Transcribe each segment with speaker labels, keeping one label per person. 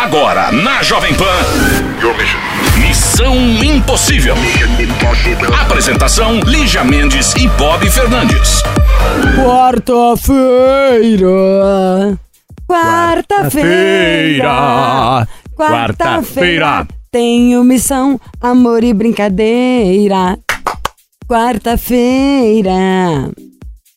Speaker 1: Agora na Jovem Pan. Missão Impossível. Apresentação: Lígia Mendes e Bob Fernandes.
Speaker 2: Quarta-feira. Quarta-feira.
Speaker 3: Quarta-feira.
Speaker 2: Tenho missão, amor e brincadeira. Quarta-feira.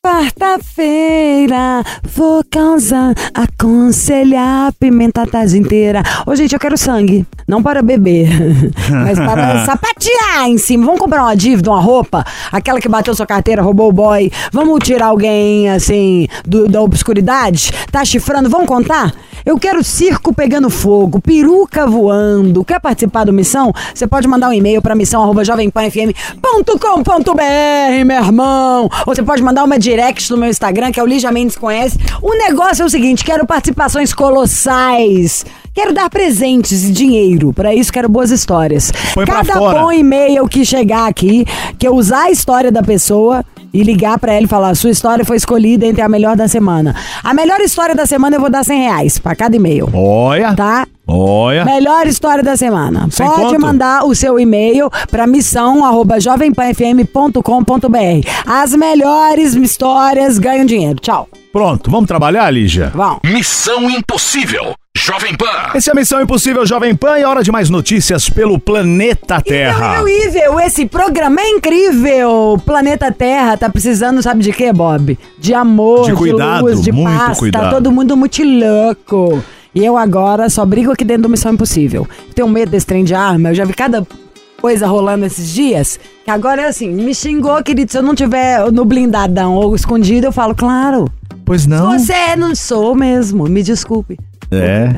Speaker 2: Quarta-feira, vou causar, aconselhar a pimenta a tarde inteira. Ô, gente, eu quero sangue. Não para beber, mas para sapatear em cima. Vamos comprar uma dívida, uma roupa? Aquela que bateu sua carteira, roubou o boy. Vamos tirar alguém, assim, do- da obscuridade? Tá chifrando? Vamos contar? Eu quero circo pegando fogo, peruca voando. Quer participar do Missão? Você pode mandar um e-mail para missão@jovempanfm.com.br, meu irmão. Ou você pode mandar uma direct no meu Instagram, que é o Lígia Mendes Conhece. O negócio é o seguinte, quero participações colossais. Quero dar presentes e dinheiro. Para isso, quero boas histórias.
Speaker 3: Põe
Speaker 2: Cada bom e-mail que chegar aqui, que eu usar a história da pessoa e ligar pra ela e falar: sua história foi escolhida entre a melhor da semana. A melhor história da semana eu vou dar 100 reais pra cada e-mail.
Speaker 3: Olha.
Speaker 2: Tá?
Speaker 3: Olha.
Speaker 2: Melhor história da semana.
Speaker 3: Sem
Speaker 2: Pode
Speaker 3: conto?
Speaker 2: mandar o seu e-mail para missão arroba jovempanfm.com.br. As melhores histórias ganham dinheiro. Tchau.
Speaker 3: Pronto, vamos trabalhar, Lígia?
Speaker 2: Vão.
Speaker 1: Missão Impossível. Jovem Pan.
Speaker 3: Esse é a Missão Impossível Jovem Pan e é hora de mais notícias pelo planeta Terra.
Speaker 2: Incrível, esse programa é incrível. Planeta Terra tá precisando, sabe de quê, Bob? De amor,
Speaker 3: De cuidado,
Speaker 2: luz, de
Speaker 3: muito
Speaker 2: paz.
Speaker 3: cuidado.
Speaker 2: Tá todo mundo muito louco. E eu agora só brigo aqui dentro do Missão Impossível. Tenho medo desse trem de arma. Eu já vi cada coisa rolando esses dias. Que agora é assim, me xingou, querido. Se eu não tiver no blindadão ou escondido, eu falo, claro.
Speaker 3: Pois não.
Speaker 2: Você não sou mesmo. Me desculpe.
Speaker 3: É.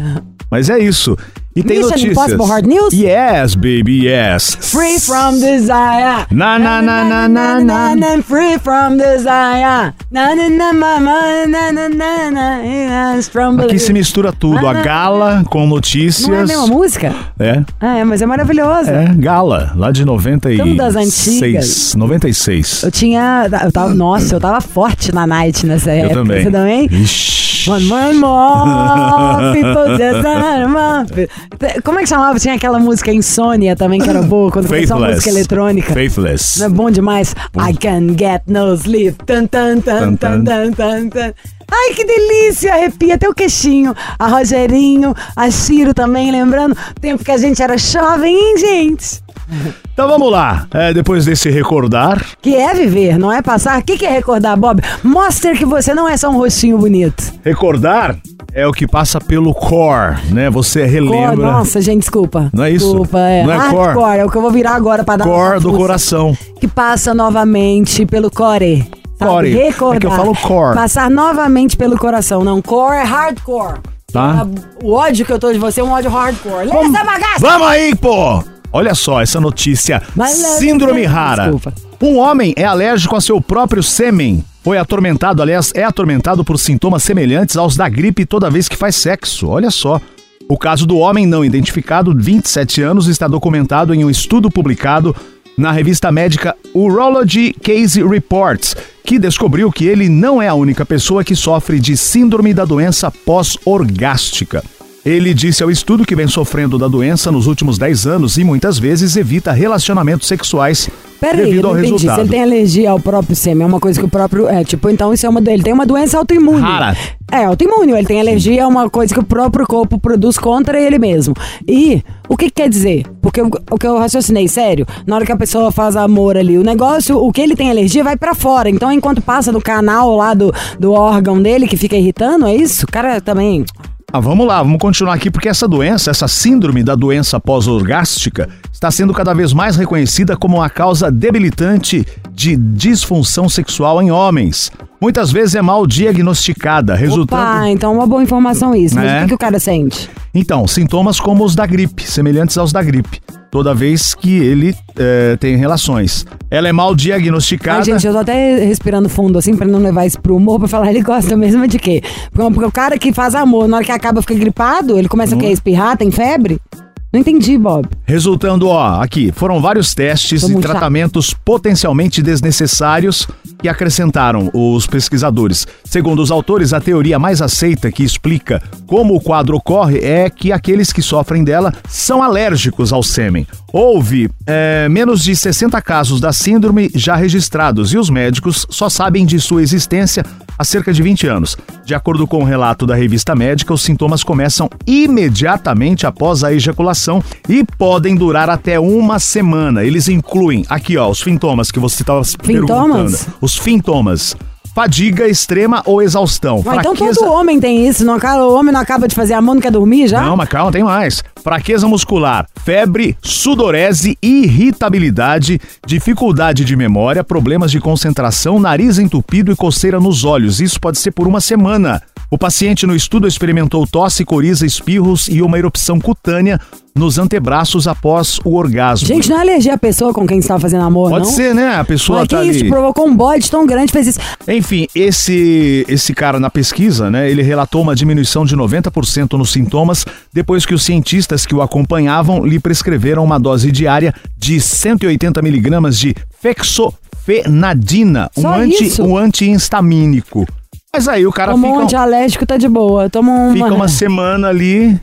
Speaker 3: Mas é isso. E tem
Speaker 2: Mission
Speaker 3: notícias.
Speaker 2: Impossible Hard News?
Speaker 3: Yes, baby, yes.
Speaker 2: Free from desire.
Speaker 3: Na, na, na, na, na, na.
Speaker 2: na, Free from desire. Na, na, na, na, na, na, na, yes, from
Speaker 3: Aqui se mistura tudo. A gala com notícias.
Speaker 2: Não é a mesma música?
Speaker 3: É.
Speaker 2: Ah, é, mas é maravilhosa.
Speaker 3: É, Gala, lá de 96.
Speaker 2: Tudo das antigas.
Speaker 3: 96.
Speaker 2: Eu tinha. Eu tava, nossa, eu tava forte na night nessa
Speaker 3: Eu
Speaker 2: época.
Speaker 3: também.
Speaker 2: Você também?
Speaker 3: Ixi.
Speaker 2: One more, just are more. Como é que chamava? Tinha aquela música Insônia também, que era boa, quando começou a
Speaker 3: Faithless.
Speaker 2: música eletrônica.
Speaker 3: Faithless.
Speaker 2: Não é bom demais? I can get no sleep. Tan, tan, tan, tan,
Speaker 3: Tan, tan.
Speaker 2: tan. Ai, que delícia! Arrepia até o queixinho. A Rogerinho, a Ciro também, lembrando o tempo que a gente era jovem, hein, gente?
Speaker 3: Então vamos lá. É, depois desse recordar,
Speaker 2: Que é viver, não é passar. O que, que é recordar, Bob? Mostra que você não é só um rostinho bonito.
Speaker 3: recordar é o que passa pelo core, né? Você
Speaker 2: Core,
Speaker 3: relembra.
Speaker 2: nossa, gente, desculpa.
Speaker 3: Não é isso?
Speaker 2: Desculpa, é.
Speaker 3: Não é
Speaker 2: Hardcore,
Speaker 3: core?
Speaker 2: é o que eu vou virar agora pra dar
Speaker 3: Core do coração.
Speaker 2: Que passa novamente pelo core. Sabe?
Speaker 3: Core.
Speaker 2: Recordar.
Speaker 3: É que eu falo core.
Speaker 2: Passar novamente pelo coração. Não, core é hardcore.
Speaker 3: Tá.
Speaker 2: O ódio que eu tô de você é um ódio hardcore. Bagaça!
Speaker 3: Vamos aí, pô! Olha só essa notícia. Síndrome rara.
Speaker 2: Desculpa.
Speaker 3: Um homem é alérgico a seu próprio sêmen. Foi atormentado, aliás, é atormentado por sintomas semelhantes aos da gripe toda vez que faz sexo. Olha só. O caso do homem não identificado, 27 anos, está documentado em um estudo publicado na revista médica Urology Case Reports, que descobriu que ele não é a única pessoa que sofre de síndrome da doença pós-orgástica. Ele disse ao estudo que vem sofrendo da doença nos últimos 10 anos e muitas vezes evita relacionamentos sexuais
Speaker 2: Peraí, eu
Speaker 3: devido
Speaker 2: não
Speaker 3: ao
Speaker 2: entendi. Se
Speaker 3: resultado.
Speaker 2: ele tem alergia ao próprio sêmen, é uma coisa que o próprio. É, tipo, então isso é uma dele. Tem uma doença autoimune.
Speaker 3: Rara.
Speaker 2: É, autoimune. Ele tem alergia a uma coisa que o próprio corpo produz contra ele mesmo. E o que, que quer dizer? Porque o, o que eu raciocinei, sério, na hora que a pessoa faz amor ali, o negócio, o que ele tem alergia vai pra fora. Então, enquanto passa no canal lá do, do órgão dele que fica irritando, é isso? O cara também.
Speaker 3: Ah, vamos lá, vamos continuar aqui, porque essa doença, essa síndrome da doença pós-orgástica, está sendo cada vez mais reconhecida como uma causa debilitante de disfunção sexual em homens. Muitas vezes é mal diagnosticada, resultando.
Speaker 2: Opa, então é uma boa informação isso. Mas
Speaker 3: É.
Speaker 2: o que, que o cara sente?
Speaker 3: Então, sintomas como os da gripe, semelhantes aos da gripe, toda vez que ele eh, tem relações. Ela é mal diagnosticada.
Speaker 2: Ai, gente, eu tô até respirando fundo, assim, pra não levar isso pro humor, pra falar, ele gosta mesmo de quê? Porque, o cara que faz amor, na hora que acaba fica gripado, ele começa o quê? A espirrar, tem febre? Não entendi, Bob.
Speaker 3: Resultando, ó, aqui, foram vários testes
Speaker 2: Tô
Speaker 3: e tratamentos potencialmente desnecessários que acrescentaram os pesquisadores. Segundo os autores, a teoria mais aceita que explica como o quadro ocorre é que aqueles que sofrem dela são alérgicos ao sêmen. Houve é, menos de 60 casos da síndrome já registrados e os médicos só sabem de sua existência há cerca de 20 anos. De acordo com o relato da revista médica, os sintomas começam imediatamente após a ejaculação e podem durar até uma semana. Eles incluem aqui, ó, os sintomas que você estava perguntando. Os sintomas. Fadiga extrema ou exaustão.
Speaker 2: Mas então todo homem tem isso, não, acaba- o homem não acaba de fazer amor, não quer dormir já?
Speaker 3: Não, mas calma, tem mais. Fraqueza muscular, febre, sudorese, irritabilidade, dificuldade de memória, problemas de concentração, nariz entupido e coceira nos olhos. Isso pode ser por uma semana. O paciente no estudo experimentou tosse, coriza, espirros e uma erupção cutânea nos antebraços após o orgasmo.
Speaker 2: Gente, não é alergia a pessoa com quem você tá fazendo amor,
Speaker 3: Pode
Speaker 2: não?
Speaker 3: ser, né? A pessoa
Speaker 2: Mas que
Speaker 3: tá
Speaker 2: isso,
Speaker 3: ali...
Speaker 2: provocou um bode tão grande, fez isso.
Speaker 3: Enfim, esse esse cara na pesquisa, né, ele relatou uma diminuição de 90% nos sintomas depois que os cientistas que o acompanhavam lhe prescreveram uma dose diária de 180 miligramas de fexofenadina, um
Speaker 2: Só
Speaker 3: anti
Speaker 2: isso?
Speaker 3: um antihistamínico. Mas aí o cara
Speaker 2: Tomou um
Speaker 3: fica,
Speaker 2: antialérgico, tá de boa. Toma uma...
Speaker 3: fica uma semana ali,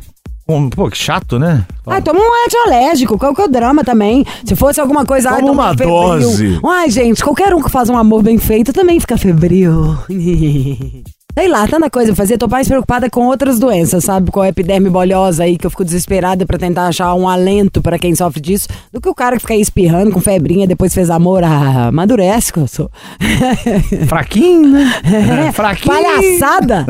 Speaker 3: pô, que chato, né?
Speaker 2: Ah, toma um antialérgico, qual que é o drama também? Se fosse alguma coisa... ai,
Speaker 3: Toma uma
Speaker 2: febril.
Speaker 3: dose.
Speaker 2: Ai, gente, qualquer um que faz um amor bem feito também fica febril. Sei lá, tanta coisa pra fazer. Tô mais preocupada com outras doenças, sabe? Com a epiderme bolhosa aí, que eu fico desesperada pra tentar achar um alento pra quem sofre disso, do que o cara que fica aí espirrando com febrinha, depois fez amor. Ah, amadurece que eu sou.
Speaker 3: Fraquinho, né?
Speaker 2: É,
Speaker 3: fraquinho.
Speaker 2: Palhaçada!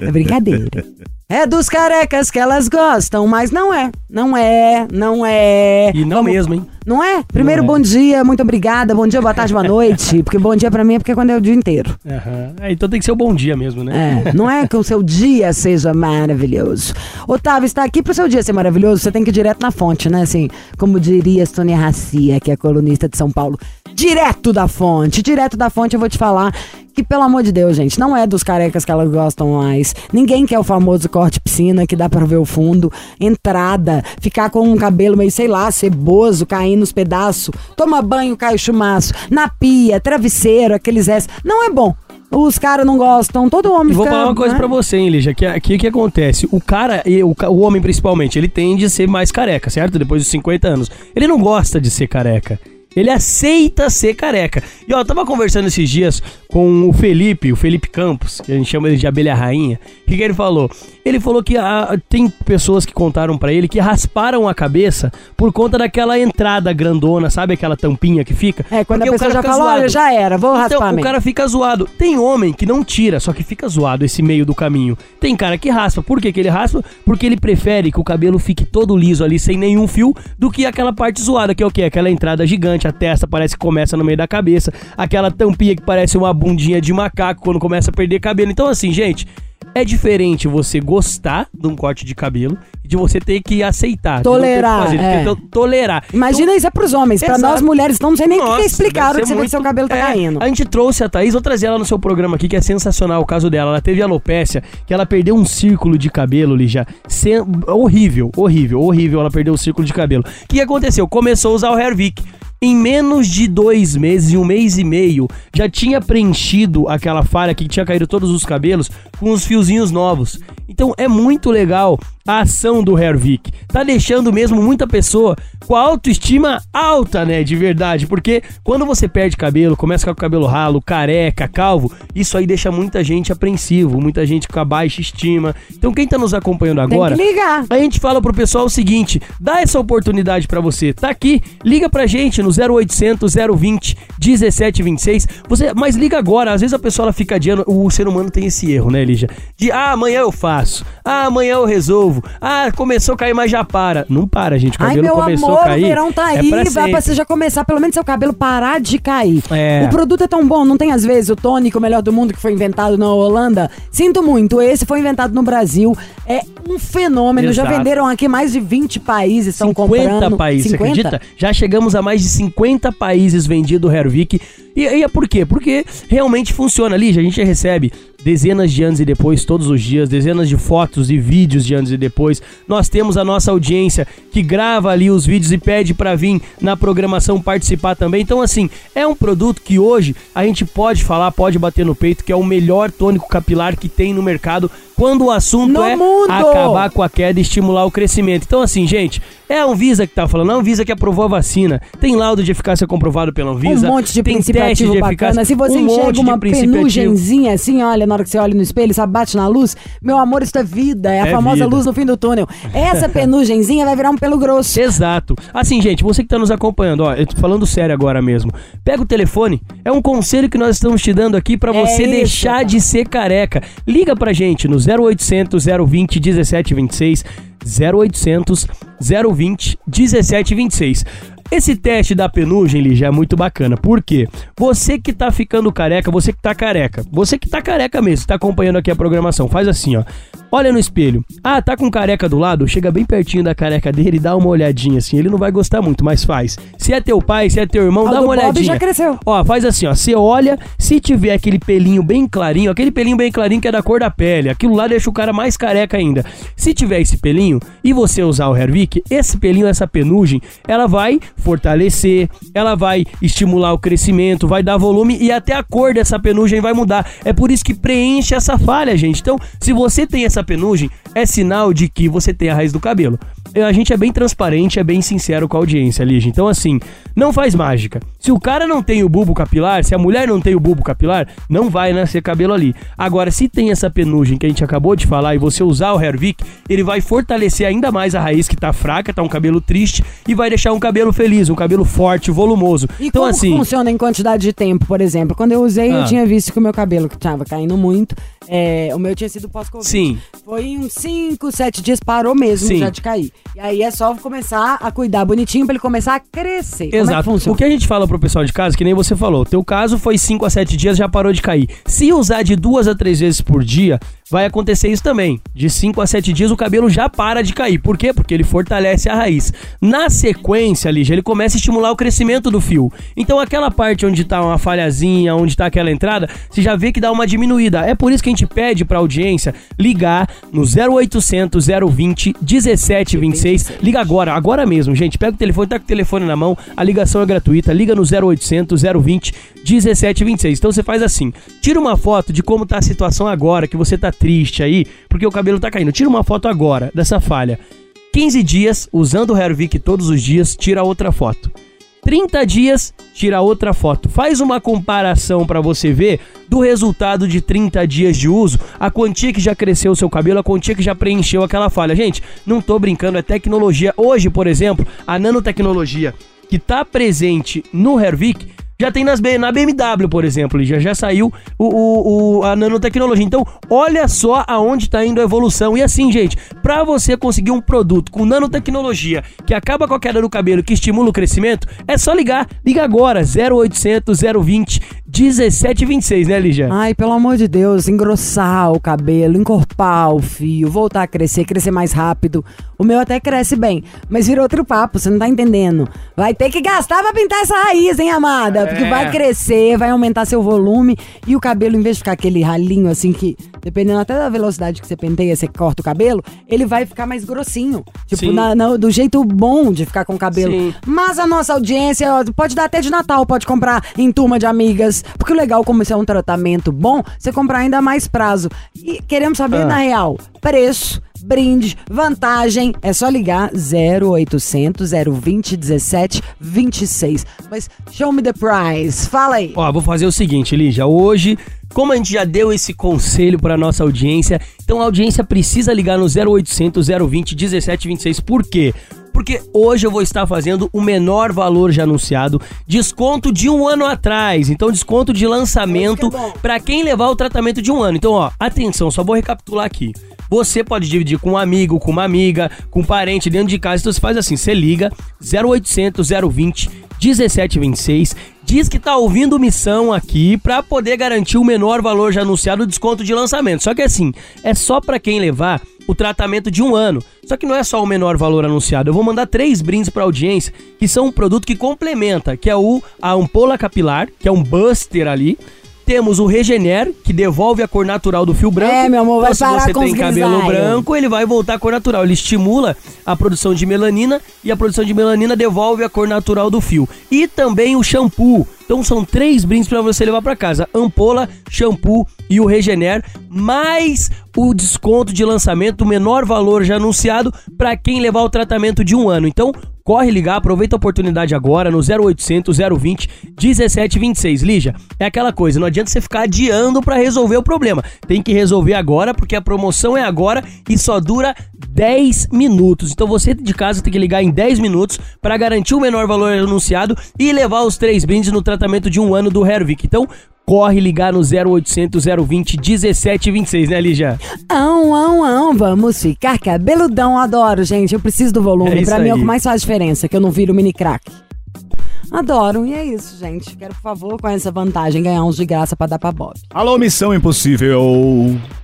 Speaker 2: é brincadeira. É dos carecas que elas gostam, mas não é. Não é, não é.
Speaker 4: E não mesmo, hein?
Speaker 2: Não é? Primeiro,
Speaker 4: Não é.
Speaker 2: bom dia, muito obrigada. Bom dia, boa tarde, boa noite. Porque bom dia pra mim é porque é quando é o dia inteiro.
Speaker 4: Aham. É, então tem que ser o bom dia mesmo, né?
Speaker 2: É, não é que o seu dia seja maravilhoso. Otávio, está aqui pro seu dia ser maravilhoso, você tem que ir direto na fonte, né? Assim, como diria Sônia Racia, que é colunista de São Paulo. Direto da fonte, direto da fonte eu vou te falar que, pelo amor de Deus, gente, não é dos carecas que elas gostam mais. Ninguém quer o famoso corte piscina, que dá pra ver o fundo. Entrada, ficar com um cabelo meio, sei lá, ceboso, caindo nos pedaços. Toma banho, cai o chumaço. Na pia, travesseiro, aqueles S. Não é bom. Os caras não gostam, todo homem
Speaker 4: E vou
Speaker 2: fica,
Speaker 4: falar uma coisa
Speaker 2: né?
Speaker 4: pra você, hein, Lígia, que aqui o que acontece? O cara, e o, o homem principalmente, ele tende a ser mais careca, certo? Depois dos 50 anos. Ele não gosta de ser careca. Ele aceita ser careca. E ó, eu tava conversando esses dias com o Felipe, o Felipe Campos, que a gente chama ele de abelha rainha. O que, que ele falou? Ele falou que ah, tem pessoas que contaram pra ele que rasparam a cabeça por conta daquela entrada grandona, sabe aquela tampinha que fica?
Speaker 2: É, quando
Speaker 4: Porque
Speaker 2: a
Speaker 4: o
Speaker 2: pessoa
Speaker 4: cara
Speaker 2: já
Speaker 4: fica
Speaker 2: fala, olha,
Speaker 4: zoado.
Speaker 2: já era, vou raspar
Speaker 4: Então, o
Speaker 2: mesmo.
Speaker 4: cara fica zoado. Tem homem que não tira, só que fica zoado esse meio do caminho. Tem cara que raspa. Por que, que ele raspa? Porque ele prefere que o cabelo fique todo liso ali, sem nenhum fio, do que aquela parte zoada, que é o quê? Aquela entrada gigante, a testa parece que começa no meio da cabeça, aquela tampinha que parece uma bundinha de macaco quando começa a perder cabelo. Então, assim, gente. É diferente você gostar de um corte de cabelo e de você ter que aceitar. não ter que
Speaker 2: Tolerar,
Speaker 4: fazer,
Speaker 2: é.
Speaker 4: tolerar.
Speaker 2: Imagina isso é pros homens. Pra
Speaker 4: Exato.
Speaker 2: nós mulheres, então não sei nem o que que é
Speaker 4: Nossa,
Speaker 2: explicar
Speaker 4: deve
Speaker 2: que você
Speaker 4: ser
Speaker 2: vê que seu
Speaker 4: muito-
Speaker 2: cabelo tá
Speaker 4: É,
Speaker 2: caindo.
Speaker 4: A gente trouxe a Thaís, vou trazer ela no seu programa aqui, que é sensacional o caso dela. Ela teve alopécia, que ela perdeu um círculo de cabelo já. Sem- Horrível, horrível, horrível. Ela perdeu o círculo de cabelo. O que aconteceu? Começou a usar o Hervik. Em menos de dois meses, um mês e meio, já tinha preenchido aquela falha que tinha caído todos os cabelos com os fiozinhos novos. Então é muito legal a ação do Hervik. Tá deixando mesmo muita pessoa com a autoestima alta, né? De verdade. Porque quando você perde cabelo, começa com o cabelo ralo, careca, calvo, isso aí deixa muita gente apreensivo, muita gente com a baixa estima. Então quem tá nos acompanhando agora.
Speaker 2: que ligar.
Speaker 4: A gente fala pro pessoal o seguinte: dá essa oportunidade pra você. Tá aqui, liga pra gente no 0800 020 1726. Você, mas liga agora, às vezes a pessoa ela fica adiando, o ser humano tem esse erro, né, Lígia? De ah, amanhã eu faço. Ah, amanhã eu resolvo. Ah, começou a cair, mas já para. Não para, gente. O
Speaker 2: Ai,
Speaker 4: cabelo
Speaker 2: meu
Speaker 4: começou
Speaker 2: amor,
Speaker 4: a cair.
Speaker 2: o verão tá
Speaker 4: é
Speaker 2: aí,
Speaker 4: pra
Speaker 2: vai pra você já começar, pelo menos seu cabelo parar de cair.
Speaker 4: É.
Speaker 2: O produto é tão bom, não tem às vezes o tônico melhor do mundo que foi inventado na Holanda? Sinto muito, esse foi inventado no Brasil, é um fenômeno, já
Speaker 4: Exato.
Speaker 2: venderam aqui mais de 20 países, estão
Speaker 4: 50
Speaker 2: comprando.
Speaker 4: países,
Speaker 2: 50?
Speaker 4: você acredita? Já chegamos a mais de 50 países vendido o Hervik. E, e é por quê? Porque realmente funciona ali, a gente recebe dezenas de anos e depois, todos os dias, dezenas de fotos e vídeos de anos e depois. Nós temos a nossa audiência que grava ali os vídeos e pede pra vir na programação participar também. Então, assim, é um produto que hoje a gente pode falar, pode bater no peito, que é o melhor tônico capilar que tem no mercado quando o assunto
Speaker 2: No
Speaker 4: é
Speaker 2: mundo!
Speaker 4: acabar com a queda e estimular o crescimento. Então, assim, gente, é a Anvisa que tá falando, a Anvisa que aprovou a vacina. Tem laudo de eficácia comprovado pela Anvisa.
Speaker 2: Um monte de
Speaker 4: tem
Speaker 2: princípio bacana. Se você
Speaker 4: um
Speaker 2: enxerga uma penugenzinha assim, olha, na hora que você olha no espelho, sabe, bate na luz, meu amor, isso é vida. É a
Speaker 4: É
Speaker 2: famosa
Speaker 4: vida.
Speaker 2: luz no fim do túnel. Essa penugenzinha vai virar um pelo grosso.
Speaker 4: Exato. Assim, gente, você que tá nos acompanhando, ó, eu tô falando sério agora mesmo. Pega o telefone, é um conselho que nós estamos te dando aqui pra
Speaker 2: É
Speaker 4: você
Speaker 2: isso,
Speaker 4: deixar de ser careca. Liga pra gente no 0800 020 1726, 0800 020 1726. Esse teste da penugem, Lígia, é muito bacana. Por quê? Você que tá ficando careca, você que tá careca, você que tá careca mesmo, tá acompanhando aqui a programação, faz assim, ó. Olha no espelho. Ah, tá com careca do lado? Chega bem pertinho da careca dele e dá uma olhadinha assim. Ele não vai gostar muito, mas faz. Se é teu pai, se é teu irmão,
Speaker 2: Ah,
Speaker 4: dá uma
Speaker 2: Bob
Speaker 4: olhadinha.
Speaker 2: já cresceu.
Speaker 4: Ó, faz assim, ó. Você olha, se tiver aquele pelinho bem clarinho, aquele pelinho bem clarinho que é da cor da pele, aquilo lá deixa o cara mais careca ainda. Se tiver esse pelinho e você usar o Hervik, esse pelinho, essa penugem, ela vai fortalecer, ela vai estimular o crescimento, vai dar volume e até a cor dessa penugem vai mudar. É por isso que preenche essa falha, gente. Então, se você tem essa penugem, é sinal de que você tem a raiz do cabelo. A gente é bem transparente, é bem sincero com a audiência, Lígia. Então, assim, não faz mágica. Se o cara não tem o bulbo capilar, se a mulher não tem o bulbo capilar, não vai nascer cabelo ali. Agora, se tem essa penugem que a gente acabou de falar e você usar o Hervik, ele vai fortalecer ainda mais a raiz que tá fraca, tá um cabelo triste e vai deixar um cabelo feliz, um cabelo forte, volumoso.
Speaker 2: E
Speaker 4: então,
Speaker 2: como
Speaker 4: assim,
Speaker 2: funciona em quantidade de tempo, por exemplo? Quando eu usei,
Speaker 4: Ah.
Speaker 2: eu tinha visto que o meu cabelo, que tava caindo muito, é, o meu tinha sido pós-Covid.
Speaker 4: Sim.
Speaker 2: Foi uns 5, 7 dias, parou mesmo
Speaker 4: Sim.
Speaker 2: já de cair. E aí é só começar a cuidar bonitinho pra ele começar a crescer. Como é que
Speaker 4: Exato. o que a gente fala pro pessoal de casa, que nem você falou, teu caso foi 5 a 7 dias, já parou de cair. Se usar de duas a três vezes por dia, vai acontecer isso também. De 5 a 7 dias o cabelo já para de cair. Por quê? Porque ele fortalece a raiz. Na sequência, Lígia, ele começa a estimular o crescimento do fio. Então aquela parte onde tá uma falhazinha, onde tá aquela entrada, você já vê que dá uma diminuída. É por isso que a gente pede pra audiência ligar no 0800 020 1726. Liga agora, agora mesmo, gente. Pega o telefone, tá com o telefone na mão, a ligação é gratuita. Liga no 0800 020 1726. Então você faz assim: tira uma foto de como tá a situação agora, que você tá triste aí, porque o cabelo tá caindo. Tira uma foto agora dessa falha. 15 dias, usando o Hervik todos os dias, tira outra foto. 30 dias, tira outra foto. Faz uma comparação pra você ver do resultado de 30 dias de uso, a quantia que já cresceu o seu cabelo, a quantia que já preencheu aquela falha. Gente, não tô brincando, é tecnologia. Hoje, por exemplo, a nanotecnologia que tá presente no Hervik já tem nas, na BMW, por exemplo, já, já saiu o, o- o- a nanotecnologia. Então, olha só aonde está indo a evolução. E assim, gente, para você conseguir um produto com nanotecnologia que acaba com a queda do cabelo, que estimula o crescimento, é só ligar. Liga agora, 0800 020 1726, né, Lígia?
Speaker 2: Ai, pelo amor de Deus, engrossar o cabelo, encorpar o fio, voltar a crescer, crescer mais rápido. O meu até cresce bem, mas vira outro papo, você não tá entendendo. Vai ter que gastar pra pintar essa raiz, hein, amada? Porque
Speaker 4: É.
Speaker 2: vai crescer, vai aumentar seu volume e o cabelo, em vez de ficar aquele ralinho assim que, dependendo até da velocidade que você penteia, você corta o cabelo, ele vai ficar mais grossinho. Tipo, na- na- do jeito bom de ficar com o cabelo.
Speaker 4: Sim.
Speaker 2: Mas a nossa audiência pode dar até de Natal, pode comprar em turma de amigas. Porque o legal, como isso é um tratamento bom, você comprar ainda mais prazo. E queremos saber,
Speaker 4: Ah.
Speaker 2: na real, preço, brinde, vantagem. É só ligar 0800 020 17 26. Mas show me the price. Fala aí.
Speaker 4: Ó, vou fazer o seguinte, Lígia. Hoje, como a gente já deu esse conselho para nossa audiência, então a audiência precisa ligar no 0800 020 1726. Por quê? Porque hoje eu vou estar fazendo o menor valor já anunciado, desconto de um ano atrás. Então, desconto de lançamento para quem levar o tratamento de um ano. Então, ó, atenção, só vou recapitular aqui. Você pode dividir com um amigo, com uma amiga, com um parente dentro de casa. Então você faz assim, você liga 0800 020 1726, diz que tá ouvindo missão aqui pra poder garantir o menor valor já anunciado desconto de lançamento. Só que assim, é só pra quem levar o tratamento de um ano. Só que não é só o menor valor anunciado. Eu vou mandar três brindes pra audiência, que são um produto que complementa, que é o a ampola capilar, que é um buster ali. Temos o Regener, que devolve a cor natural do fio branco.
Speaker 2: É, meu amor, vai
Speaker 4: então,
Speaker 2: parar
Speaker 4: se você
Speaker 2: com
Speaker 4: tem
Speaker 2: os
Speaker 4: cabelo
Speaker 2: grisalhos.
Speaker 4: branco, ele vai voltar à cor natural. Ele estimula a produção de melanina e a produção de melanina devolve a cor natural do fio. E também o shampoo. Então são três brindes para você levar para casa: ampola, shampoo e o Regener, mais o desconto de lançamento, o menor valor já anunciado para quem levar o tratamento de um ano. Então corre ligar, aproveita a oportunidade agora no 0800 020 1726. Lígia, é aquela coisa, não adianta você ficar adiando para resolver o problema. Tem que resolver agora porque a promoção é agora e só dura 10 minutos. Então você de casa tem que ligar em 10 minutos para garantir o menor valor anunciado e levar os três brindes no tratamento de um ano do Hervik. Então corre ligar no 0800 020 1726, né, Lígia?
Speaker 2: Ão, ão, ão, vamos ficar cabeludão. Adoro, gente. Eu preciso do volume.
Speaker 4: É
Speaker 2: pra mim é o que mais faz diferença, que eu não viro mini crack. Adoro. E é isso, gente. Quero, por favor, com essa vantagem, ganhar uns de graça pra dar pra Bob.
Speaker 3: Alô, Missão Impossível.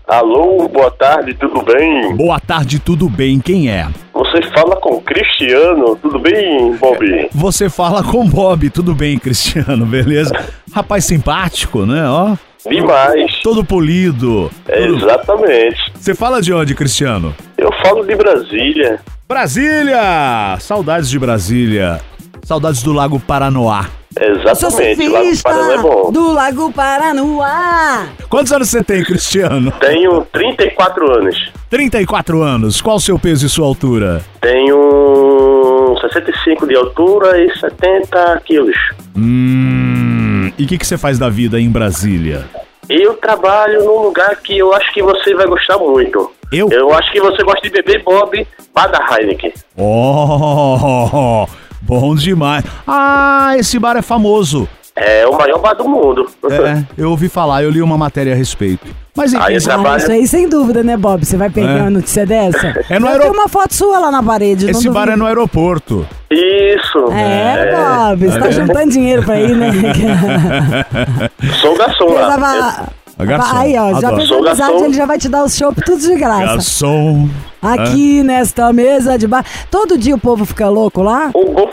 Speaker 5: Alô, boa tarde, tudo bem?
Speaker 3: Boa tarde, tudo bem? Quem é?
Speaker 5: Você fala com o Cristiano, tudo bem, Bob?
Speaker 3: Você fala com Bob, tudo bem, Cristiano, beleza? Rapaz simpático, né? Ó,
Speaker 5: Demais.
Speaker 3: todo polido.
Speaker 5: Exatamente.
Speaker 3: Você fala de onde, Cristiano?
Speaker 5: Eu falo de Brasília.
Speaker 3: Brasília! Saudades de Brasília. Saudades do Lago Paranoá.
Speaker 2: Eu sou
Speaker 5: Exatamente. Paraná é bom.
Speaker 2: do Lago Paranoá.
Speaker 3: Quantos anos você tem, Cristiano?
Speaker 5: Tenho 34 anos.
Speaker 3: 34 anos. Qual o seu peso e sua altura?
Speaker 5: Tenho 65 de altura e 70 quilos.
Speaker 3: Hum. E o que, que você faz da vida em Brasília?
Speaker 5: Eu trabalho num lugar que eu acho que você vai gostar muito.
Speaker 3: Eu?
Speaker 5: Eu acho que você gosta de beber Bob Bada Heineken.
Speaker 3: Oh, bom demais. Ah, esse bar é famoso.
Speaker 5: É o maior bar do mundo.
Speaker 3: É, eu ouvi falar, eu li uma matéria a respeito. Mas enfim,
Speaker 5: Aí
Speaker 2: Ah,
Speaker 5: Trabalho.
Speaker 2: isso aí sem dúvida, né, Bob? Você vai pegar
Speaker 3: É.
Speaker 2: uma notícia dessa?
Speaker 3: É no
Speaker 2: Eu
Speaker 3: aero-
Speaker 2: tenho uma foto sua lá na parede.
Speaker 3: esse
Speaker 2: não
Speaker 3: bar é no aeroporto.
Speaker 5: Isso.
Speaker 2: É, Bob, você tá juntando dinheiro pra ir, né?
Speaker 5: Sou garçom lá.
Speaker 2: Precisava-
Speaker 3: É garçom,
Speaker 2: Aí, ó, já
Speaker 3: adoro.
Speaker 2: fez
Speaker 5: Sou
Speaker 2: amizade, ele já vai te dar os chopp tudo de graça.
Speaker 3: Garçom.
Speaker 2: Aqui nesta mesa de bar. Todo dia o povo fica louco lá?
Speaker 5: O bom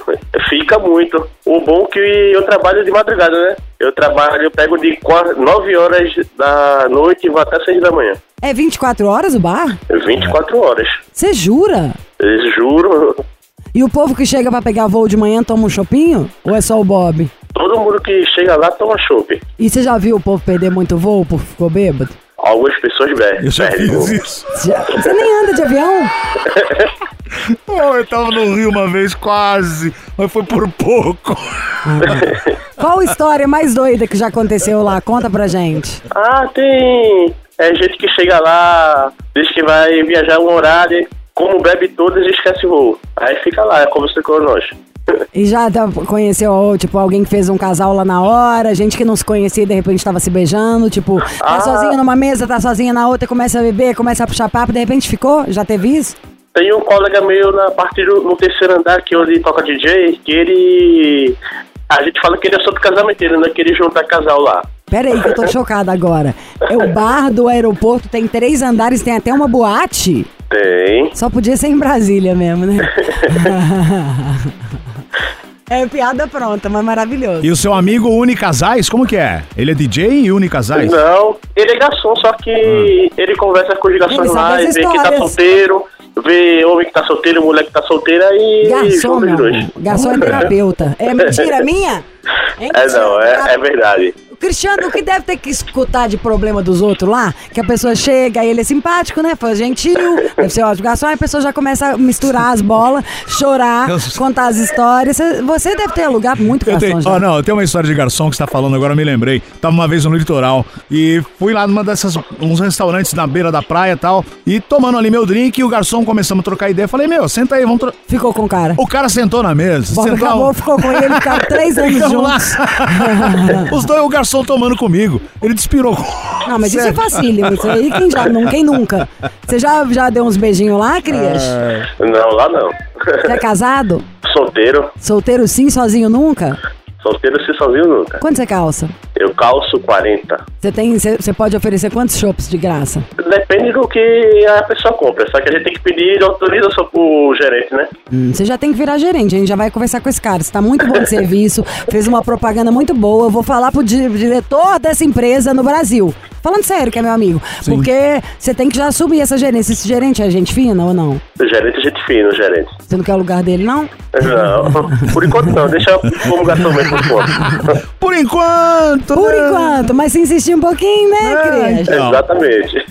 Speaker 5: fica muito. O bom que eu trabalho de madrugada, né? Eu trabalho, eu pego de 9 horas da noite e vou até 6 da manhã.
Speaker 2: É 24 horas o bar?
Speaker 5: 24 horas.
Speaker 2: Você jura?
Speaker 5: Eu juro.
Speaker 2: E o povo que chega pra pegar voo de manhã toma um chopinho? Ou é só o Bob?
Speaker 5: Que chega lá toma chopp.
Speaker 2: E você já viu o povo perder muito voo porque ficou bêbado?
Speaker 5: Algumas pessoas be-
Speaker 3: Eu já
Speaker 5: perdem.
Speaker 3: fiz isso.
Speaker 2: Já- Você nem anda de avião?
Speaker 3: Pô, eu tava no Rio uma vez, quase, mas foi por pouco.
Speaker 2: Qual história mais doida que já aconteceu lá? Conta pra gente.
Speaker 5: Ah, tem é, gente que chega lá, diz que vai viajar um horário, como bebe todas e esquece o voo. Aí fica lá, é como se com nós.
Speaker 2: E já tá- conheceu, tipo, alguém que fez um casal lá na hora, gente que não se conhecia e de repente tava se beijando, tipo, tá
Speaker 5: Ah.
Speaker 2: sozinha numa mesa, tá sozinha na outra, começa a beber, começa a puxar papo, de repente ficou? Já teve isso?
Speaker 5: Tem um colega meu na parte do no terceiro andar que onde toca DJ, que ele. A gente fala que ele é sobre casamenteiro, né? Que ele junta casal lá.
Speaker 2: Pera aí que eu tô chocada agora. É o bar do aeroporto, tem três andares, tem até uma boate.
Speaker 5: Tem.
Speaker 2: Só podia ser em Brasília mesmo, né? é piada pronta, mas maravilhoso.
Speaker 3: E o seu amigo une casais, como que é? Ele é DJ e une casais?
Speaker 5: Não, ele é garçom, só que ele conversa com os garçons lá e vê que tá solteiro, vê homem que tá solteiro, mulher que tá solteira e
Speaker 2: Garçom, meu
Speaker 5: dois.
Speaker 2: Garçom é terapeuta. É mentira minha?
Speaker 5: É
Speaker 2: Cristiano?
Speaker 5: não, é, é verdade.
Speaker 2: Cristiano, o que deve ter que escutar de problema dos outros lá? Que a pessoa chega e ele é simpático, né? Foi gentil, deve ser ótimo garçom, aí a pessoa já começa a misturar as bolas, chorar,
Speaker 3: Eu-
Speaker 2: contar as histórias. Você- deve ter lugar muito
Speaker 3: Eu
Speaker 2: garçom
Speaker 3: tenho,
Speaker 2: já.
Speaker 3: ó, não, eu tenho uma história de garçom que você tá falando agora, eu me lembrei. Tava uma vez no litoral e fui lá numa dessas, uns restaurantes na beira da praia e tal, e tomando ali meu drink, e o garçom começamos a trocar ideia. Falei, meu, senta aí, vamos trocar.
Speaker 2: Ficou com o cara.
Speaker 3: O cara sentou na mesa.
Speaker 2: Bob
Speaker 3: sentou-
Speaker 2: acabou, ficou com ele, ficaram três anos juntos.
Speaker 3: Os dois, o garçom garçom tomando comigo. Ele despirou.
Speaker 2: Não, mas isso é
Speaker 3: Sério.
Speaker 2: facílimo. Isso aí quem, já, não, quem nunca? Você já, já deu uns beijinhos lá, Crias?
Speaker 5: Não, lá não.
Speaker 2: Você é casado?
Speaker 5: Solteiro.
Speaker 2: Solteiro sim, sozinho nunca?
Speaker 5: Solteiro se sozinho nunca.
Speaker 2: Quanto você calça?
Speaker 5: Eu calço 40.
Speaker 2: Você tem, você, pode oferecer quantos chopps de graça?
Speaker 5: Depende do que a pessoa compra. Só que a gente tem que pedir autorização pro gerente, né?
Speaker 2: Hum, você já tem que virar gerente, a gente já vai conversar com esse cara. Você tá muito bom de serviço, fez uma propaganda muito boa. Eu vou falar pro di- diretor dessa empresa no Brasil. Falando sério, que é meu amigo. Porque você tem que já assumir essa gerência. Esse gerente é gente fina ou não?
Speaker 5: O gerente é gente fina, o gerente.
Speaker 2: Você não quer o lugar dele, não?
Speaker 5: Não, por enquanto não. Deixa como garçom mesmo por conta.
Speaker 3: Por enquanto.
Speaker 2: Por
Speaker 3: né?
Speaker 2: enquanto, mas se insistir um pouquinho, né,
Speaker 3: É,
Speaker 2: Cris?
Speaker 3: Não.
Speaker 5: Exatamente.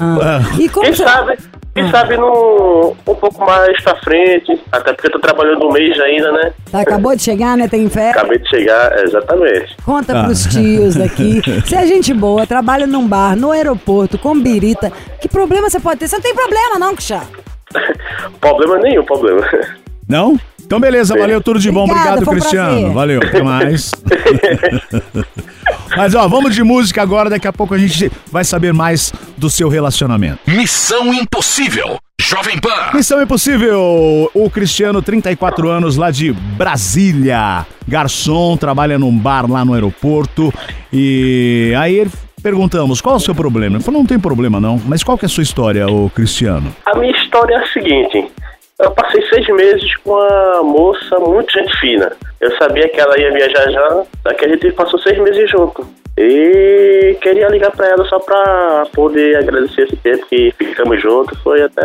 Speaker 2: Ah. E como
Speaker 5: Quem
Speaker 2: você...
Speaker 5: sabe, quem sabe no, um pouco mais pra frente, até porque eu tô trabalhando um mês ainda, né?
Speaker 2: Tá, acabou de chegar, né? Tem fé?
Speaker 5: Acabei de chegar, exatamente.
Speaker 2: Conta
Speaker 3: Ah.
Speaker 2: pros tios daqui. Você é gente boa, trabalha num bar, no aeroporto, com birita. Que problema você pode ter? Você não tem problema, não, Kuxa.
Speaker 5: Problema nenhum, problema.
Speaker 3: Não? Então beleza, valeu, tudo de bom.
Speaker 2: Obrigada,
Speaker 3: Obrigado,
Speaker 2: um
Speaker 3: Cristiano.
Speaker 2: prazer.
Speaker 3: Valeu, até mais. Mas ó, vamos de música agora, daqui a pouco a gente vai saber mais do seu relacionamento.
Speaker 1: Missão Impossível. Jovem Pan.
Speaker 3: Missão Impossível, o Cristiano, 34 anos, lá de Brasília. Garçom, trabalha num bar lá no aeroporto. E aí ele- perguntamos, qual é o seu problema? Ele falou, não tem problema não. Mas qual que é a sua história, ô Cristiano?
Speaker 5: A minha história é a seguinte. Eu passei seis meses com uma moça muito gente fina. Eu sabia que ela ia viajar já, daqui a gente passou seis meses junto. E queria ligar pra ela só pra poder agradecer esse tempo que ficamos juntos. Foi até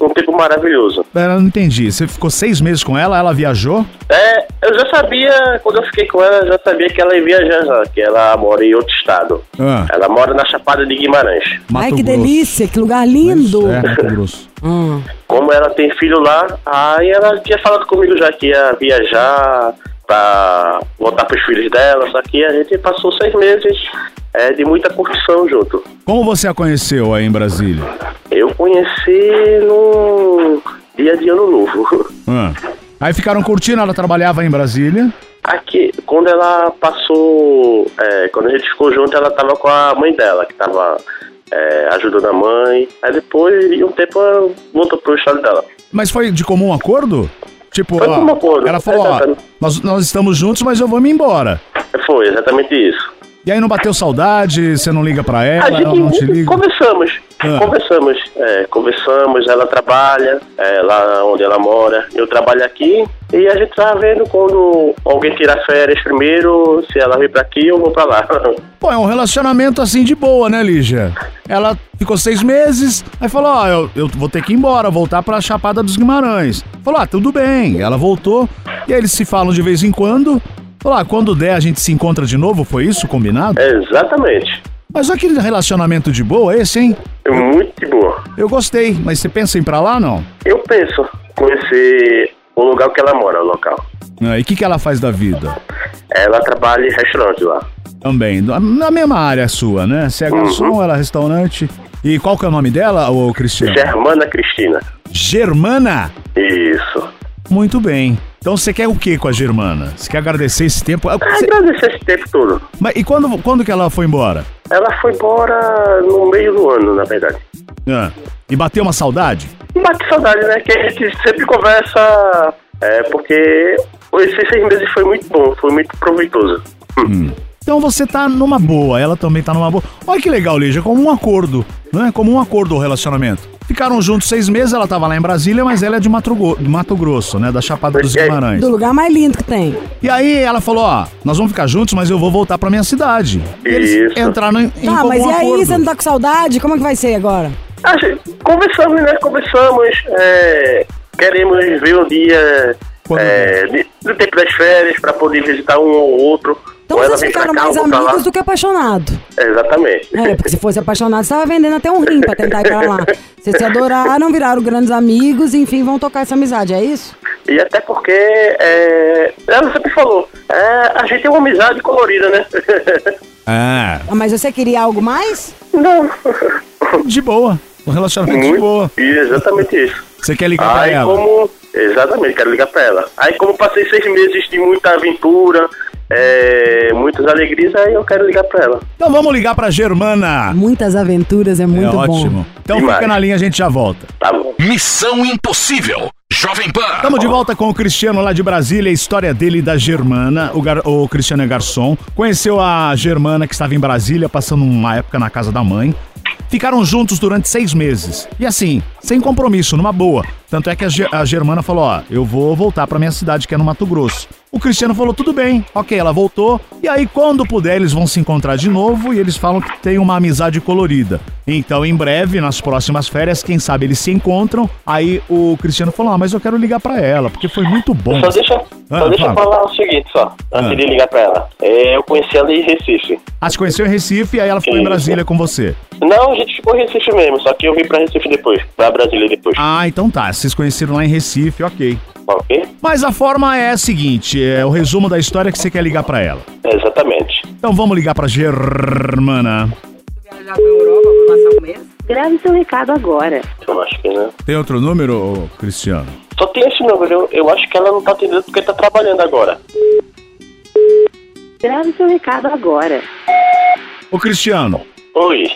Speaker 5: um tempo maravilhoso.
Speaker 3: Pera, eu não entendi. Você ficou seis meses com ela, ela viajou?
Speaker 5: É, eu já sabia, quando eu fiquei com ela, eu já sabia que ela ia viajar já, que ela mora em outro estado.
Speaker 3: Ah.
Speaker 5: Ela mora na Chapada de Guimarães.
Speaker 2: Ai,
Speaker 3: Mato
Speaker 2: que
Speaker 3: Grosso.
Speaker 2: delícia, que lugar lindo.
Speaker 3: É, Mato Grosso.
Speaker 2: Hum.
Speaker 5: Como ela tem filho lá, aí ela tinha falado comigo já que ia viajar pra voltar pros filhos dela, só que a gente passou seis meses é, de muita curtição junto.
Speaker 3: Como você a conheceu aí em Brasília?
Speaker 5: Eu conheci no dia de ano novo.
Speaker 3: Ah. Aí ficaram curtindo, ela trabalhava em Brasília.
Speaker 5: Aqui, quando ela passou, é, quando a gente ficou junto, ela tava com a mãe dela, que tava é, ajudando a mãe. Aí depois, de um tempo, ela voltou pro estado dela.
Speaker 3: Mas foi de comum acordo? Tipo, ó, ela falou, ó,
Speaker 5: Exatamente.
Speaker 3: nós, nós estamos juntos, mas eu vou me embora.
Speaker 5: Foi exatamente isso.
Speaker 3: E aí não bateu saudade, você não liga pra ela,
Speaker 5: A
Speaker 3: ela não te
Speaker 5: gente
Speaker 3: liga?
Speaker 5: conversamos,
Speaker 3: Ah.
Speaker 5: conversamos, é, conversamos, ela trabalha é, lá onde ela mora, eu trabalho aqui e a gente tá vendo quando alguém tirar férias primeiro, se ela vir pra aqui eu vou pra lá.
Speaker 3: Pô, é um relacionamento assim de boa, né, Lígia? Ela ficou seis meses, aí falou, ó, eu, eu vou ter que ir embora, voltar pra Chapada dos Guimarães. Falou, ah, tudo bem. Ela voltou, e aí eles se falam de vez em quando. Ah, quando der a gente se encontra de novo, foi isso combinado?
Speaker 5: Exatamente.
Speaker 3: Mas olha aquele relacionamento de boa esse, hein?
Speaker 5: Muito de boa.
Speaker 3: Eu gostei, mas você pensa em ir pra lá, não?
Speaker 5: Eu penso conhecer o lugar que ela mora, o local.
Speaker 3: Ah, E o que, que ela faz da vida?
Speaker 5: Ela trabalha em restaurante lá.
Speaker 3: Também, na- mesma área sua, né? Você é garçom, ela é restaurante. E qual que é o nome dela, ô Cristiano?
Speaker 5: Germana Cristina.
Speaker 3: Germana?
Speaker 5: Isso.
Speaker 3: Muito bem. Então você quer o que com a Germana? Você quer agradecer esse tempo? Você-
Speaker 5: Agradecer esse tempo todo.
Speaker 3: Mas e quando, quando que ela foi embora?
Speaker 5: Ela foi embora no meio do ano, na verdade.
Speaker 3: Ah, e bateu uma saudade?
Speaker 5: Bate saudade, né? Que a gente sempre conversa, é, porque esses seis meses foi muito bom, foi muito proveitoso.
Speaker 3: Então você tá numa boa, ela também tá numa boa. Olha que legal, Lígia, como um acordo, né? Como um acordo o relacionamento. Ficaram juntos seis meses, ela tava lá em Brasília, mas ela é de Mato, Gro- de Mato Grosso, né? Da Chapada dos
Speaker 5: É.
Speaker 3: Guimarães.
Speaker 2: Do lugar mais lindo que tem.
Speaker 3: E aí ela falou, ó, nós vamos ficar juntos, mas eu vou voltar pra minha cidade. E eles
Speaker 5: Isso.
Speaker 3: entraram em, em
Speaker 2: Tá, mas e aí,
Speaker 3: acordo.
Speaker 2: você não tá com saudade? Como é que vai ser agora?
Speaker 5: A gente, conversamos, né? Conversamos. é, queremos ver um dia
Speaker 3: Quando-
Speaker 5: é, de- do tempo das férias para poder visitar um ou outro.
Speaker 2: Então
Speaker 5: Ou
Speaker 2: vocês
Speaker 5: pra
Speaker 2: ficaram
Speaker 5: cá,
Speaker 2: mais
Speaker 5: pra
Speaker 2: amigos do que apaixonados.
Speaker 5: Exatamente.
Speaker 2: É, porque se fosse apaixonado, você tava vendendo até um rim pra tentar ir pra lá. Vocês se adoraram, viraram grandes amigos, enfim, vão tocar essa amizade, é isso?
Speaker 5: E até porque é, ela sempre falou, é, a gente é uma amizade colorida, né?
Speaker 3: Ah,
Speaker 2: Ah, mas você queria algo mais?
Speaker 5: Não.
Speaker 3: de boa. Um relacionamento de
Speaker 5: Muito.
Speaker 3: boa.
Speaker 5: E exatamente isso.
Speaker 3: Você quer ligar pra
Speaker 5: Aí
Speaker 3: ela?
Speaker 5: como. Exatamente, quero ligar pra ela. Aí como passei seis meses de muita aventura, é, muitas alegrias, aí eu quero ligar pra ela.
Speaker 3: Então vamos ligar pra Germana.
Speaker 2: Muitas aventuras é muito
Speaker 3: é
Speaker 2: bom.
Speaker 3: ótimo. Então
Speaker 5: Demais.
Speaker 3: fica na linha, a gente já volta.
Speaker 5: Tá bom.
Speaker 1: Missão Impossível. Jovem Pan.
Speaker 3: Estamos de volta com o Cristiano lá de Brasília, a história dele e da Germana. O, gar- o Cristiano é garçom. Conheceu a Germana que estava em Brasília, passando uma época na casa da mãe. Ficaram juntos durante seis meses. E assim, sem compromisso, numa boa. Tanto é que a Germana falou: Ó, eu vou voltar pra minha cidade, que é no Mato Grosso. O Cristiano falou: tudo bem, ok, ela voltou. E aí, quando puder, eles vão se encontrar de novo e eles falam que tem uma amizade colorida. Então, em breve, nas próximas férias, quem sabe eles se encontram. Aí o Cristiano falou: Ah, mas eu quero ligar pra ela, porque foi muito bom.
Speaker 5: Só deixa,
Speaker 3: Ah,
Speaker 5: só deixa eu
Speaker 3: fala.
Speaker 5: falar o seguinte, só, antes
Speaker 3: Ah.
Speaker 5: de ligar pra ela. É, eu conheci ela em Recife.
Speaker 3: Ah, se conheceu em Recife e aí ela ficou em
Speaker 5: Isso.
Speaker 3: Brasília com você.
Speaker 5: Não, a gente ficou em Recife mesmo, só que eu vim pra Recife depois, pra Brasília depois.
Speaker 3: Ah, então tá. Vocês conheceram lá em Recife, ok.
Speaker 5: Ok?
Speaker 3: Mas a forma é a seguinte: é o resumo da história que você quer ligar pra ela.
Speaker 5: É, exatamente.
Speaker 3: Então vamos ligar pra Germana.
Speaker 6: Grave seu recado agora.
Speaker 5: Eu acho que não.
Speaker 3: Tem outro número, Cristiano?
Speaker 5: Só tem esse número, eu, eu acho que ela não tá atendendo porque tá trabalhando agora.
Speaker 6: Grave seu recado agora.
Speaker 3: Ô, Cristiano,
Speaker 5: Oi.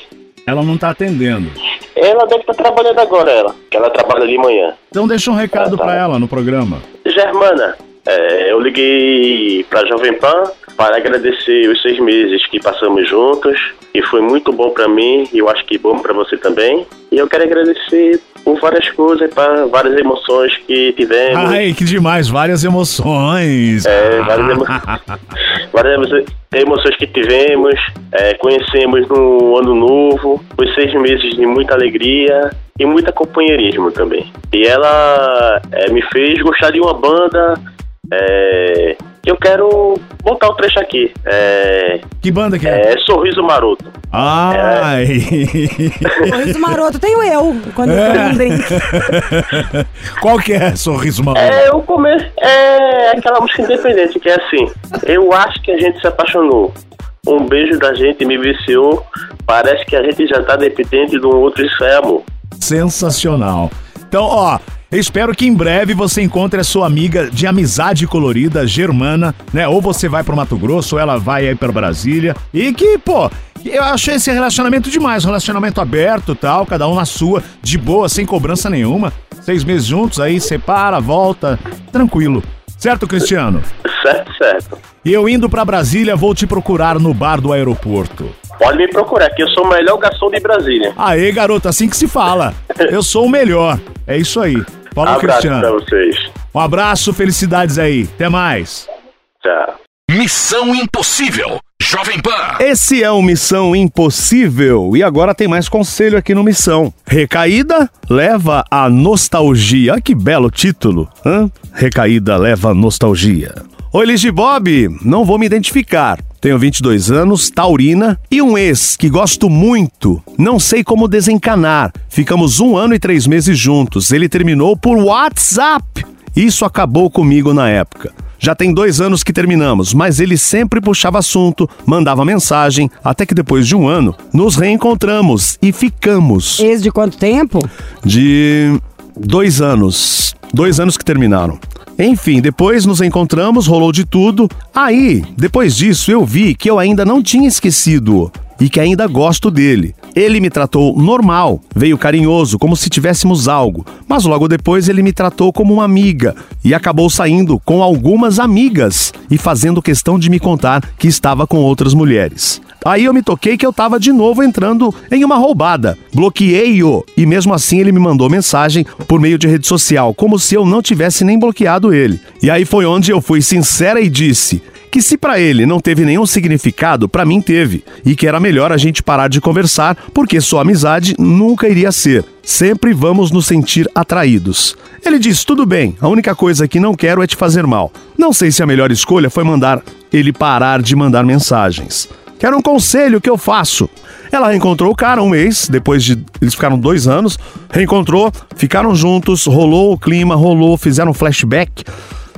Speaker 3: ela não tá atendendo.
Speaker 5: Ela deve estar trabalhando agora, ela. Que ela trabalha de manhã.
Speaker 3: Então deixa um recado pra ela no programa.
Speaker 5: Germana, é, eu liguei pra Jovem Pan para agradecer os seis meses que passamos juntos, e foi muito bom pra mim, e eu acho que bom pra você também. E eu quero agradecer por várias coisas, para várias emoções que tivemos.
Speaker 3: Ai, que demais, várias emoções.
Speaker 5: É, várias, emo... várias emo- emoções que tivemos, é, conhecemos no ano novo, foi seis meses de muita alegria e muito companheirismo também. E ela é, me fez gostar de uma banda é, eu quero botar o trecho aqui. É,
Speaker 3: Que banda que é?
Speaker 5: é Sorriso Maroto.
Speaker 3: Ai.
Speaker 2: Sorriso maroto, tenho eu, quando eu tomo um drink.
Speaker 3: Qual que é Sorriso Maluco?
Speaker 5: É, o começo é aquela música independente que é assim. Eu acho que a gente se apaixonou. Um beijo da gente me viciou. Parece que a gente já tá dependente de um outro, isso é amor.
Speaker 3: Sensacional. Então, ó, eu espero que em breve você encontre a sua amiga de amizade colorida, germana, né? Ou você vai pro Mato Grosso, ou ela vai aí pra Brasília. E que, pô, eu achei esse relacionamento demais, um relacionamento aberto tal, cada um na sua, de boa, sem cobrança nenhuma. Seis meses juntos, aí separa, volta, tranquilo. Certo, Cristiano?
Speaker 5: Certo, certo.
Speaker 3: E eu indo pra Brasília, vou te procurar no bar do aeroporto.
Speaker 5: Pode me procurar, que eu sou o melhor garçom de Brasília.
Speaker 3: Aê, garoto, assim que se fala. Eu sou o melhor. É isso aí. Falou,
Speaker 5: Abraço pra
Speaker 3: Cristiano.
Speaker 5: vocês.
Speaker 3: Um abraço, felicidades aí. Até mais.
Speaker 5: Tchau.
Speaker 1: Missão Impossível. Jovem Pan.
Speaker 3: Esse é o Missão Impossível e agora tem mais conselho aqui no Missão. Recaída leva a nostalgia. Que belo título. Hã? Recaída leva a nostalgia. Oi, Ligi Bob, não vou me identificar. Tenho 22 anos, taurina e um ex que gosto muito. Não sei como desencanar. Ficamos um ano e três meses juntos. Ele terminou por WhatsApp. Isso acabou comigo na época. Já tem dois anos que terminamos, mas ele sempre puxava assunto, mandava mensagem, até que depois de um ano nos reencontramos e ficamos.
Speaker 2: Ex de quanto tempo?
Speaker 3: De dois anos. Dois anos que terminaram. Enfim, depois nos encontramos, rolou de tudo. Aí, depois disso, eu vi que eu ainda não tinha esquecido e que ainda gosto dele. Ele me tratou normal, veio carinhoso, como se tivéssemos algo, mas logo depois ele me tratou como uma amiga e acabou saindo com algumas amigas e fazendo questão de me contar que estava com outras mulheres. Aí eu me toquei que eu tava de novo entrando em uma roubada. Bloqueei-o e mesmo assim ele me mandou mensagem por meio de rede social, como se eu não tivesse nem bloqueado ele. E aí foi onde eu fui sincera e disse que se pra ele não teve nenhum significado, pra mim teve, e que era melhor a gente parar de conversar, porque sua amizade nunca iria ser. Sempre vamos nos sentir atraídos. Ele disse: "Tudo bem, a única coisa que não quero é te fazer mal. Não sei se a melhor escolha foi mandar ele parar de mandar mensagens. Quero um conselho que eu faço. Ela reencontrou o cara um mês, depois de. Eles ficaram dois anos. Reencontrou, ficaram juntos, rolou o clima, rolou, fizeram um flashback.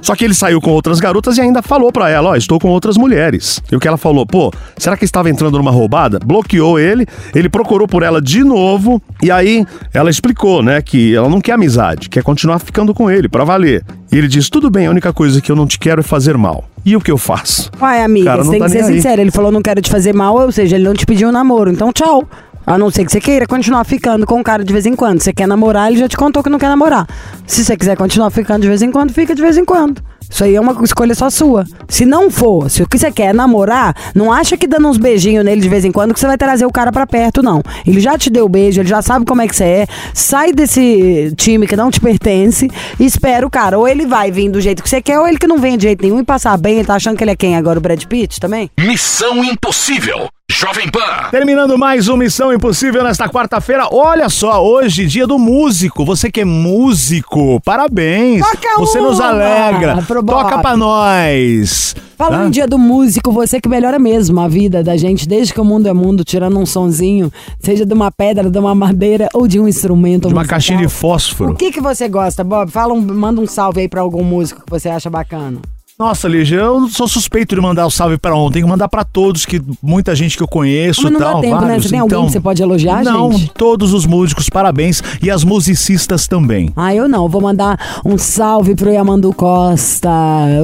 Speaker 3: Só que ele saiu com outras garotas e ainda falou pra ela, ó, estou com outras mulheres. E o que ela falou, pô, será que estava entrando numa roubada? Bloqueou ele, ele procurou por ela de novo e aí ela explicou, né, que ela não quer amizade, quer continuar ficando com ele pra valer. E ele diz: "Tudo bem, a única coisa que eu não te quero é fazer mal". E o que eu faço?
Speaker 2: Uai, amiga, você tem
Speaker 3: tá
Speaker 2: que ser
Speaker 3: aí.
Speaker 2: sincero. Ele falou não quero te fazer mal, ou seja, ele não te pediu um namoro. Então, tchau. A não ser que você queira continuar ficando com o cara de vez em quando. Você quer namorar, ele já te contou que não quer namorar. Se você quiser continuar ficando de vez em quando, fica de vez em quando. Isso aí é uma escolha só sua. Se não for, se o que você quer é namorar, não acha que dando uns beijinhos nele de vez em quando que você vai trazer o cara pra perto, não. Ele já te deu beijo, ele já sabe como é que você é. Sai desse time que não te pertence e espera o cara. Ou ele vai vir do jeito que você quer, ou ele que não vem de jeito nenhum e passar bem. Ele tá achando que ele é quem agora? O Brad Pitt também?
Speaker 1: Missão Impossível. Jovem Pan.
Speaker 3: Terminando mais uma Missão Impossível nesta quarta-feira. Olha só, hoje, dia do músico. Você que é músico, parabéns.
Speaker 2: Toca
Speaker 3: Você nos
Speaker 2: uma
Speaker 3: alegra.
Speaker 2: pro
Speaker 3: Toca pra nós.
Speaker 2: Falando
Speaker 3: Tá?
Speaker 2: em dia do músico, você que melhora mesmo a vida da gente, desde que o mundo é mundo, tirando um sonzinho, seja de uma pedra, de uma madeira ou de um instrumento.
Speaker 3: De uma
Speaker 2: musical.
Speaker 3: caixinha de fósforo.
Speaker 2: O que que você gosta, Bob? Fala um, manda um salve aí pra algum músico que você acha bacana.
Speaker 3: Nossa, Lígia, eu sou suspeito de mandar o salve pra ontem. Que mandar pra todos, que muita gente que eu conheço
Speaker 2: Mas não
Speaker 3: tal,
Speaker 2: dá tempo, né?
Speaker 3: vários.
Speaker 2: Você tem alguém
Speaker 3: então,
Speaker 2: que você pode elogiar,
Speaker 3: Não,
Speaker 2: gente?
Speaker 3: todos os músicos, parabéns. E as musicistas também.
Speaker 2: Ah, eu não. Vou mandar um salve pro Yamandu Costa.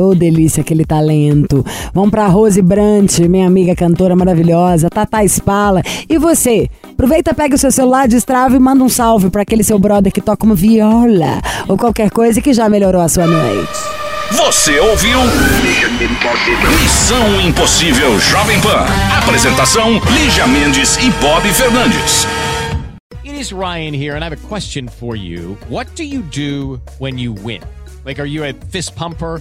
Speaker 2: Ô, delícia, aquele talento. Vamos pra Rose Brant, minha amiga cantora maravilhosa. Tata Spala. E você? Aproveita, pega o seu celular, destrava e manda um salve pra aquele seu brother que toca uma viola. Ou qualquer coisa que já melhorou a sua noite.
Speaker 1: Você ouviu? Missão Impossível Jovem Pan. Apresentação: Lígia Mendes e Bob Fernandes.
Speaker 7: It is Ryan here, and I have a question for you. What do you do when you win? Like, are you a fist pumper?